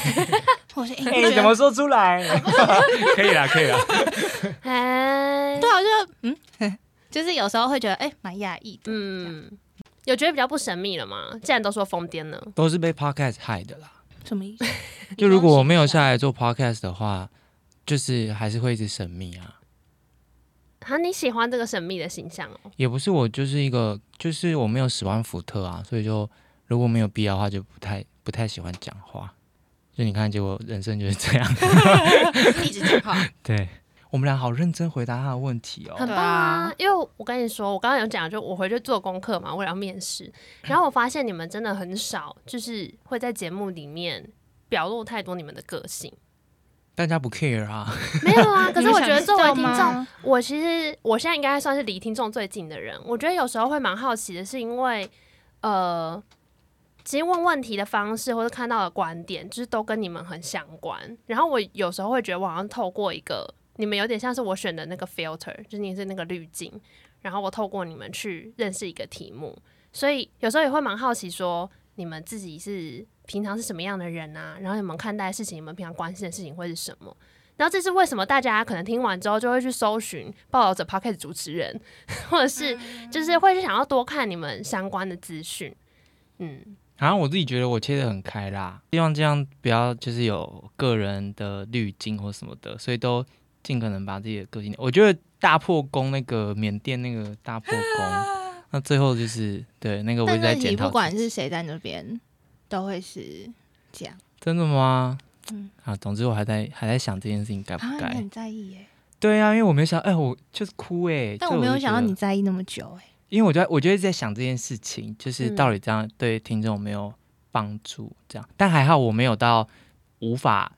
或者是哎、你怎么说出来？可以啦，可以啦。哎，对啊，我就嗯，就是有时候会觉得哎，蛮压抑的。嗯，有觉得比较不神秘了吗？既然都说疯癫了，都是被 podcast 害的啦。什么意思？就如果我没有下来做 podcast 的话，就是还是会一直神秘啊。啊，你喜欢这个神秘的形象哦？也不是我就是一个，就是我没有喜欢福特啊，所以就如果没有必要的话，就不太不太喜欢讲话。就你看，结果人生就是这样。一直讲话，对我们俩好认真回答他的问题哦。很棒啊！因为我跟你说，我刚刚有讲，就我回去做功课嘛，为了要面试，然后我发现你们真的很少，就是会在节目里面表露太多你们的个性。大家不 care 啊，没有啊，可是我觉得作为听众，我其实我现在应该算是离听众最近的人。我觉得有时候会蛮好奇的，是因为呃，其实问问题的方式或者看到的观点，就是都跟你们很相关。然后我有时候会觉得，我好像透过一个你们有点像是我选的那个 filter，就是你是那个滤镜，然后我透过你们去认识一个题目，所以有时候也会蛮好奇说，你们自己是平常是什么样的人啊？然后你们看待事情，你们平常关心的事情会是什么？然后这是为什么大家可能听完之后就会去搜寻报道者 p o c k e t 主持人，或者是就是会去想要多看你们相关的资讯。嗯，然后我自己觉得我切的很开啦，希望这样不要就是有个人的滤镜或什么的，所以都尽可能把自己的个性。我觉得大破功那个缅甸那个大破功，那最后就是对那个我一在是你不检讨不。管是谁在那边，都会是这样。真的吗？嗯啊，总之我还在还在想这件事情该不该。很在意耶，对啊，因为我没有想，哎、我就是哭哎、但我没有想到你在意那么久哎。因为我就我就一直在想这件事情，就是嗯到底这样对听众有没有帮助？这样，但还好我没有到无法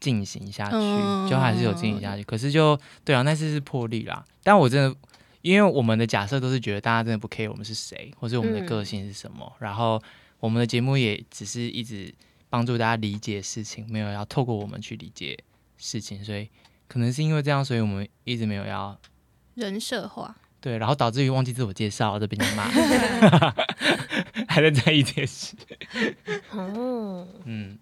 进行下去，嗯就还是有进行下去。可是就对啊，那次是破例啦。但我真的，因为我们的假设都是觉得大家真的不 care 我们是谁，或是我们的嗯个性是什么，然后我们的节目也只是一直帮助大家理解事情，没有要透过我们去理解事情，所以可能是因为这样，所以我们一直没有要人设化，对，然后导致于忘记自我介绍，这被你骂，还在在意这件事。哦，嗯，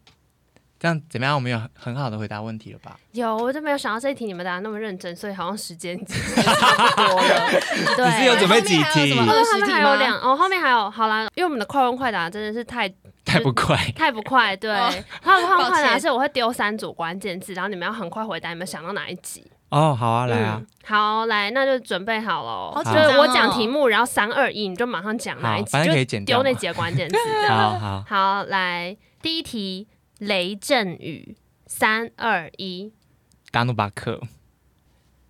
这样怎么样？我们有很很好的回答问题了吧？有，我就没有想到这一题你们答的那么认真，所以好像时间已经多了。对，你是有准备几题后面还有什么二十题有两哦，后面还有好啦，因为我们的快问快答真的是太太不快，太不快，对，哦还有快问快答是我会丢三组关键字，然后你们要很快回答，你们想到哪一集？哦，好啊，来啊嗯，，好，来，那就准备好了，好就是我讲题目，然后三二一，你就马上讲哪一，集，就丢那。几个关键字。好好，好，来第一题，雷阵雨，三二一，达努巴克。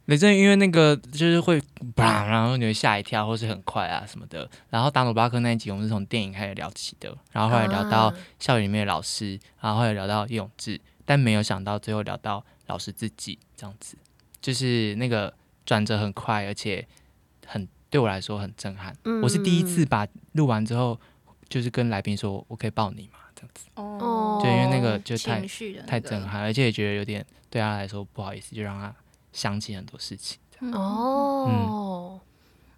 雷震因为那个就是会砰，然后你会吓一跳，或是很快啊什么的。然后达努巴克那一集我们是从电影开始聊起的，然后后来聊到啊校园里面的老师，然后后来聊到叶永志，但没有想到最后聊到老师自己这样子，就是那个转折很快，而且很对我来说很震撼。嗯我是第一次把录完之后，就是跟来宾说我可以抱你嘛，这样子，哦就因为那个就太太震撼，而且也觉得有点对他来说不好意思，就让他想起很多事情。哦，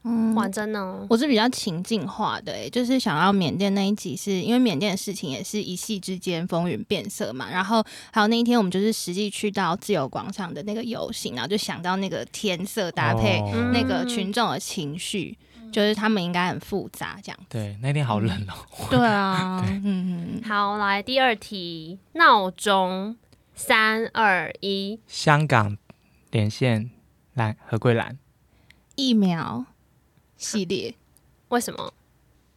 嗯。哇，真的。哦，我是比较情境化的、欸，就是想要缅甸那一集是，因为缅甸的事情也是一夕之间风云变色嘛。然后还有那一天，我们就是实际去到自由广场的那个游行，然后就想到那个天色搭配哦。那个群众的情绪，就是他们应该很复杂这样。对，那天好冷哦。对啊，对嗯嗯，好，来第二题，闹钟，三二一，香港连线蓝何桂兰，疫苗系列。为什么？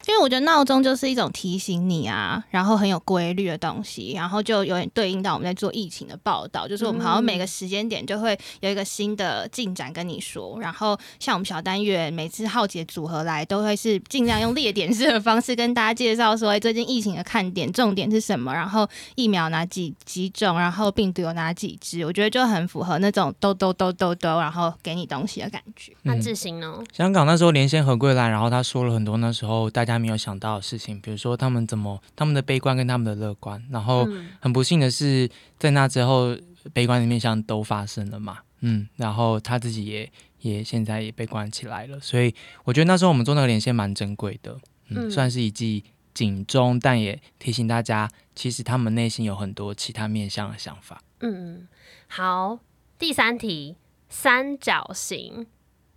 因为我觉得闹钟就是一种提醒你啊，然后很有规律的东西，然后就有点对应到我们在做疫情的报道，就是我们好像每个时间点就会有一个新的进展跟你说，然后像我们小单元每次浩杰组合来，都会是尽量用列点式的方式跟大家介绍说，哎，最近疫情的看点重点是什么，然后疫苗哪几几种，然后病毒有哪几只，我觉得就很符合那种兜兜兜兜兜，然后给你东西的感觉。那嗯志行呢？香港那时候连线何桂兰，然后他说了很多那时候大家没有想到的事情，比如说他们怎么他们的悲观跟他们的乐观，然后嗯。很不幸的是，在那之后悲观的面向都发生了嘛，嗯，然后他自己也也现在也被关起来了，所以我觉得那时候我们做那个连线蛮珍贵的，嗯，嗯算是一记警钟，但也提醒大家，其实他们内心有很多其他面向的想法。嗯，好，第三题，三角形，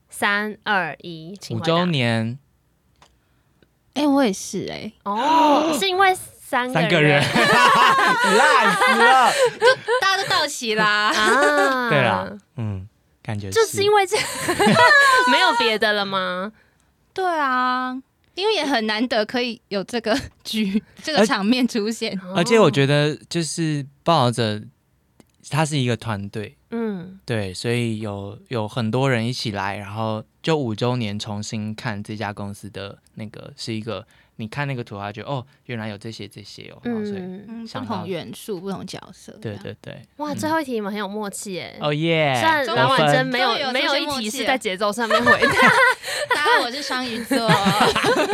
三二一，请五周年，哎、我也是哎、哦，是因为三三个人人，烂死了。大家都到齐啦。啊，对啦，嗯，感觉就是因为这 没有别的了吗？对啊，因为也很难得可以有这个局这个场面出现。而且我觉得，得就是报道者，他是一个团队，嗯对，所以有有很多人一起来，然后就五周年重新看这家公司的那个是一个，你看那个图，他觉得哦，原来有这些这些哦，然后所以嗯，嗯，不到同元素、不同角色。对对对，哇，嗯最后一题你们很有默契耶。哦耶，虽然终于蓝婉珍没终于有有没有这些默契了一题是在节奏上面回答，大家好，我是双鱼座，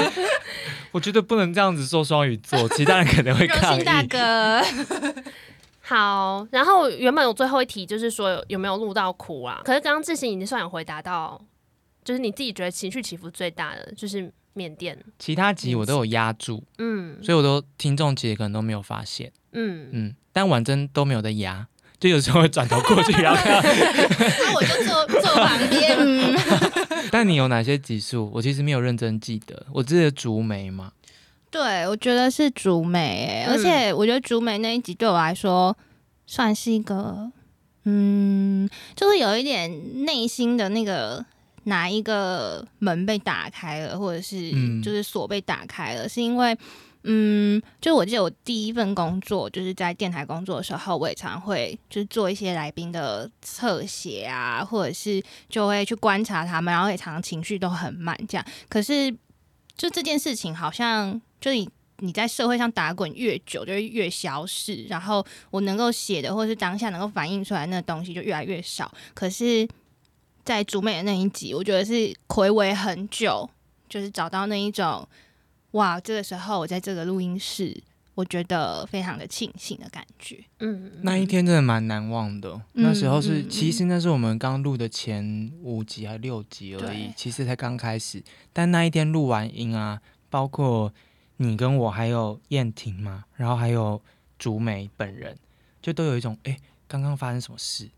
我觉得不能这样子说双鱼座，其他人可能会荣抗幸大议。哥。好，然后原本有最后一题就是说有有没有录到哭啊？可是刚刚志行已经算有回答到，就是你自己觉得情绪起伏最大的就是缅甸，其他集我都有压住，嗯所以我都听众其实可能都没有发现，嗯，嗯，但婉珍都没有在压，就有时候会转头过去，然后看。那我就坐坐旁边。嗯但你有哪些集数？我其实没有认真记得，我记得竹梅嘛，对，我觉得是竹美、欸，嗯而且我觉得竹美那一集对我来说算是一个，嗯，就是有一点内心的那个哪一个门被打开了，或者是嗯就是锁被打开了，是因为。嗯，就我记得我第一份工作就是在电台工作的时候，我也常会就是做一些来宾的侧写啊，或者是就会去观察他们，然后也常常情绪都很慢这样。可是就这件事情，好像就你你在社会上打滚越久，就会越消逝。然后我能够写的，或是当下能够反映出来那个东西，就越来越少。可是，在主美的那一集，我觉得是暌违很久，就是找到那一种哇，这个时候我在这个录音室，我觉得非常的庆幸的感觉。嗯，那一天真的蛮难忘的。嗯那时候是，嗯其实那是我们刚录的前五集还六集而已，其实才刚开始。但那一天录完音啊，包括你跟我还有燕婷嘛，然后还有竹美本人，就都有一种哎，刚刚发生什么事？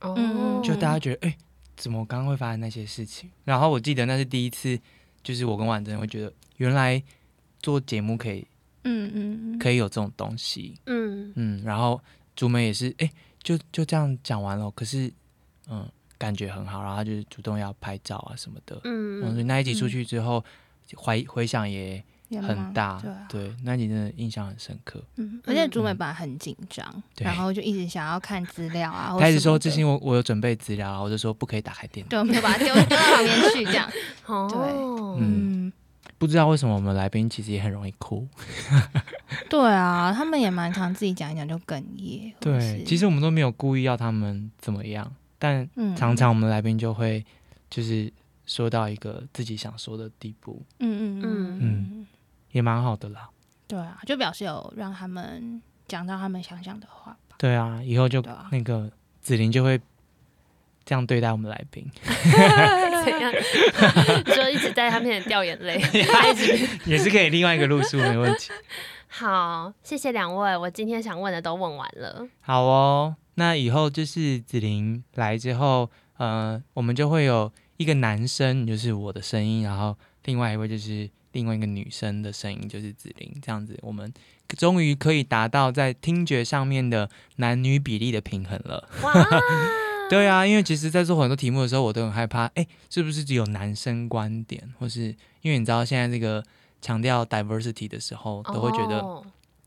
哦嗯就大家觉得哎，怎么刚刚会发生那些事情？然后我记得那是第一次，就是我跟婉珍会觉得，原来做节目可以嗯嗯嗯，可以有这种东西。嗯嗯，然后竹梅也是，哎、就就这样讲完了，可是，嗯，感觉很好，然后他就是主动要拍照啊什么的，嗯，所以嗯那一集出去之后，回回想也很大，对啊对，那你真的印象很深刻。嗯，而且竹美嗯本来很紧张，对然后就一直想要看资料啊，或他一直说什么的志兴我我有准备资料，然后我就说不可以打开电脑，对，我们就把它丢丢到旁边去，这样。哦，嗯嗯，不知道为什么我们来宾其实也很容易哭。对啊，他们也蛮常自己讲一讲就哽咽。对，其实我们都没有故意要他们怎么样，但嗯常常我们来宾就会就是说到一个自己想说的地步，嗯嗯嗯嗯嗯，也蛮好的啦。对啊，就表示有让他们讲到他们想讲的话吧。对啊，以后就啊那个子琳就会这样对待我们来宾，怎样？就一直在他面前掉眼泪，他一直也是可以另外一个路数，没问题。好，谢谢两位，我今天想问的都问完了。好哦，那以后就是子琳来之后，呃，我们就会有一个男生，就是我的声音，然后另外一位就是另外一个女生的声音，就是子琳，这样子，我们终于可以达到在听觉上面的男女比例的平衡了。哇，对啊，因为其实，在做很多题目的时候，我都很害怕，哎，是不是只有男生观点，或是因为你知道现在这个强调 diversity 的时候，都会觉得哦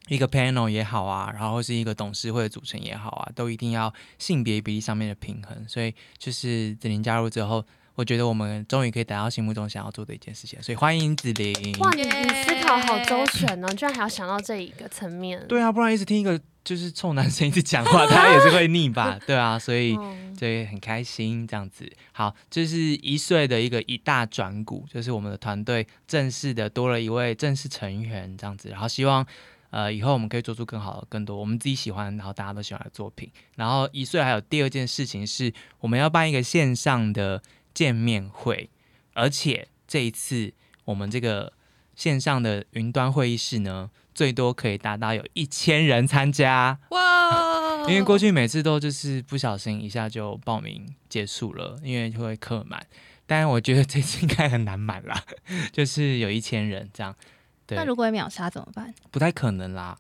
一个 panel 也好啊，然后是一个董事会的组成也好啊，都一定要性别比例上面的平衡。所以就是子琳加入之后，我觉得我们终于可以达到心目中想要做的一件事情。所以欢迎子琳。哇，你你思考好周全哦，居然还要想到这一个层面。对啊，不然一直听一个就是臭男生一直讲话，他也是会腻吧？对啊，所以。哦所以很开心这样子。好，这是一岁的一个一大转股，就是我们的团队正式的多了一位正式成员这样子。然后希望呃以后我们可以做出更好的、更多我们自己喜欢，然后大家都喜欢的作品。然后一岁还有第二件事情是，我们要办一个线上的见面会，而且这一次我们这个线上的云端会议室呢，最多可以达到有一千人参加。哇因为过去每次都就是不小心一下就报名结束了，因为就会客满。但我觉得这次应该很难满啦，就是有一千人这样，对那，如果秒杀怎么办？不太可能啦，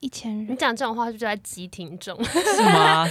一千人你，讲这种话就在激听众，是吗？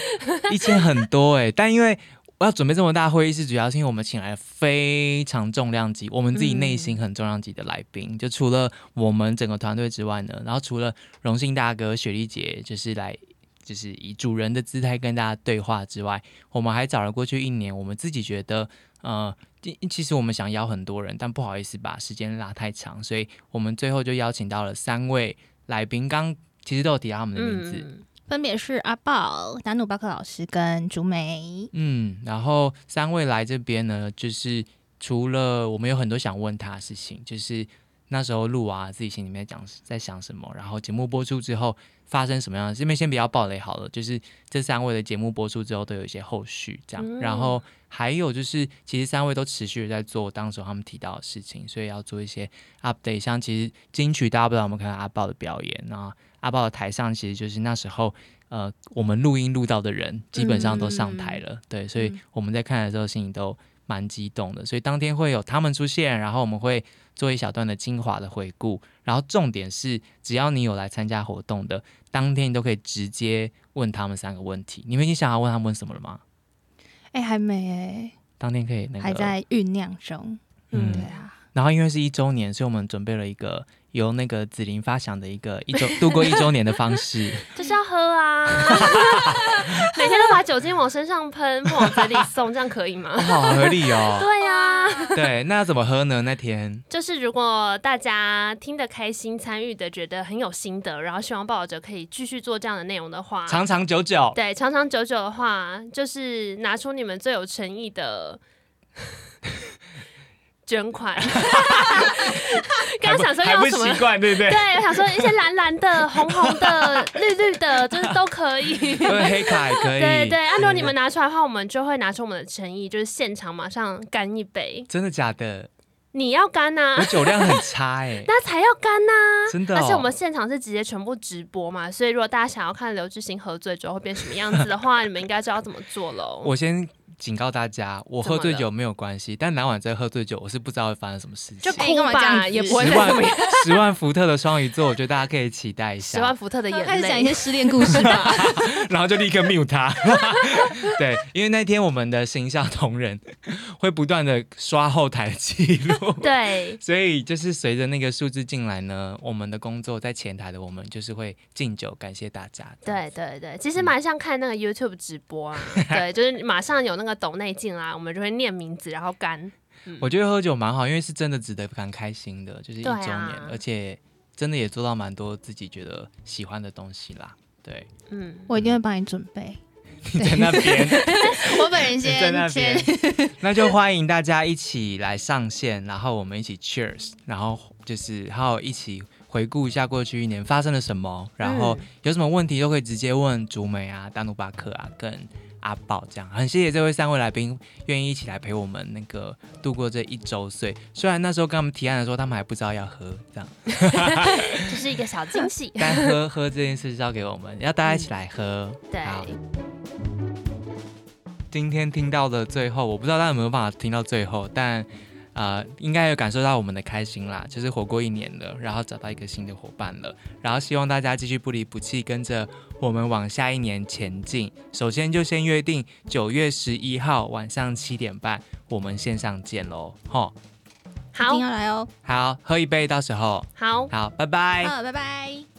一千很多哎、但因为我要准备这么大会议室，主要是因为我们请来了非常重量级，我们自己内心很重量级的来宾。就除了我们整个团队之外呢，然后除了荣幸大哥雪莉姐，就是来就是以主人的姿态跟大家对话之外，我们还找了过去一年我们自己觉得呃，其其实我们想邀很多人，但不好意思把时间拉太长，所以我们最后就邀请到了三位来宾。刚其实都有提到他们的名字。分别是阿豹、达努巴克老师跟竹梅。嗯，然后三位来这边呢，就是除了我们有很多想问他的事情，就是那时候录啊，自己心里面讲在想什么，然后节目播出之后发生什么样的，这边先不要暴雷好了，就是这三位的节目播出之后都有一些后续这样，嗯然后还有就是其实三位都持续的在做当时候他们提到的事情，所以要做一些 update，像其实金曲大家不知道有没有看到阿豹的表演啊，阿豹的台上其实就是那时候。呃，我们录音录到的人基本上都上台了，对，所以嗯我们在看的时候心里都蛮激动的。所以当天会有他们出现，然后我们会做一小段的精华的回顾，然后重点是，只要你有来参加活动的，当天你都可以直接问他们三个问题。你们已经想要问他们问什么了吗？哎、还没哎、当天可以那个还在酝酿中。嗯对啊，然后因为是一周年，所以我们准备了一个由那个紫琳发想的一个一周度过一周年的方式。就是要喝啊，每天都把酒精往身上喷，不往嘴里送，这样可以吗？哦好合理哦。对呀、对，那要怎么喝呢？那天就是如果大家听得开心、参与的，觉得很有心得，然后希望报道者可以继续做这样的内容的话，长长久久，对长长久久的话，就是拿出你们最有诚意的捐款。刚刚想说还不用什么？习惯，对不对？对，我想说一些蓝蓝的、红红的、绿绿的，就是都可以。对，黑卡也可以。对对，啊，如果你们拿出来的话，我们就会拿出我们的诚意，就是现场马上干一杯。真的假的？你要干呐、我酒量很差哎、那才要干呐、真的、哦。而且我们现场是直接全部直播嘛，所以如果大家想要看刘志兴喝醉之后会变什么样子的话，你们应该知道怎么做喽。我先警告大家，我喝醉酒没有关系，但南晚在喝醉酒，我是不知道会发生什么事情。就哭吧，也不会十万。十万伏特的双鱼座，我觉得大家可以期待一下十万下，伏特的眼泪开始讲一些，失恋故事吧。然后就立刻 mute 他。对，因为那天我们的形象同仁会不断的刷后台记录。对，所以就是随着那个数字进来呢，我们的工作在前台的我们就是会敬酒感谢大家。对对对，其实蛮像看那个 YouTube 直播啊，对，就是马上有那个抖内进来，我们就会念名字，然后干。我觉得喝酒蛮好，因为是真的值得蛮开心的，就是一周年，啊而且真的也做到蛮多自己觉得喜欢的东西啦。对，嗯，我一定会帮你准备。你 在那边，我本人先在那先边，那就欢迎大家一起来上线，然后我们一起 cheers，然后就是还有一起回顾一下过去一年发生了什么，然后嗯有什么问题都可以直接问竹美啊、丹努巴克啊跟阿宝这样。很谢谢这位三位来宾愿意一起来陪我们那个度过这一周岁。虽然那时候跟他们提案的时候，他们还不知道要喝这样，这是一个小惊喜。但喝喝这件事交给我们，要大家一起来喝。对，好今天听到的最后，我不知道大家有没有办法听到最后，但呃，应该有感受到我们的开心啦，就是活过一年了，然后找到一个新的伙伴了，然后希望大家继续不离不弃，跟着我们往下一年前进。首先就先约定九月十一号晚上七点半，我们线上见喽，吼，一定要来哦。好，喝一杯，到时候好。好，拜拜。好，拜拜。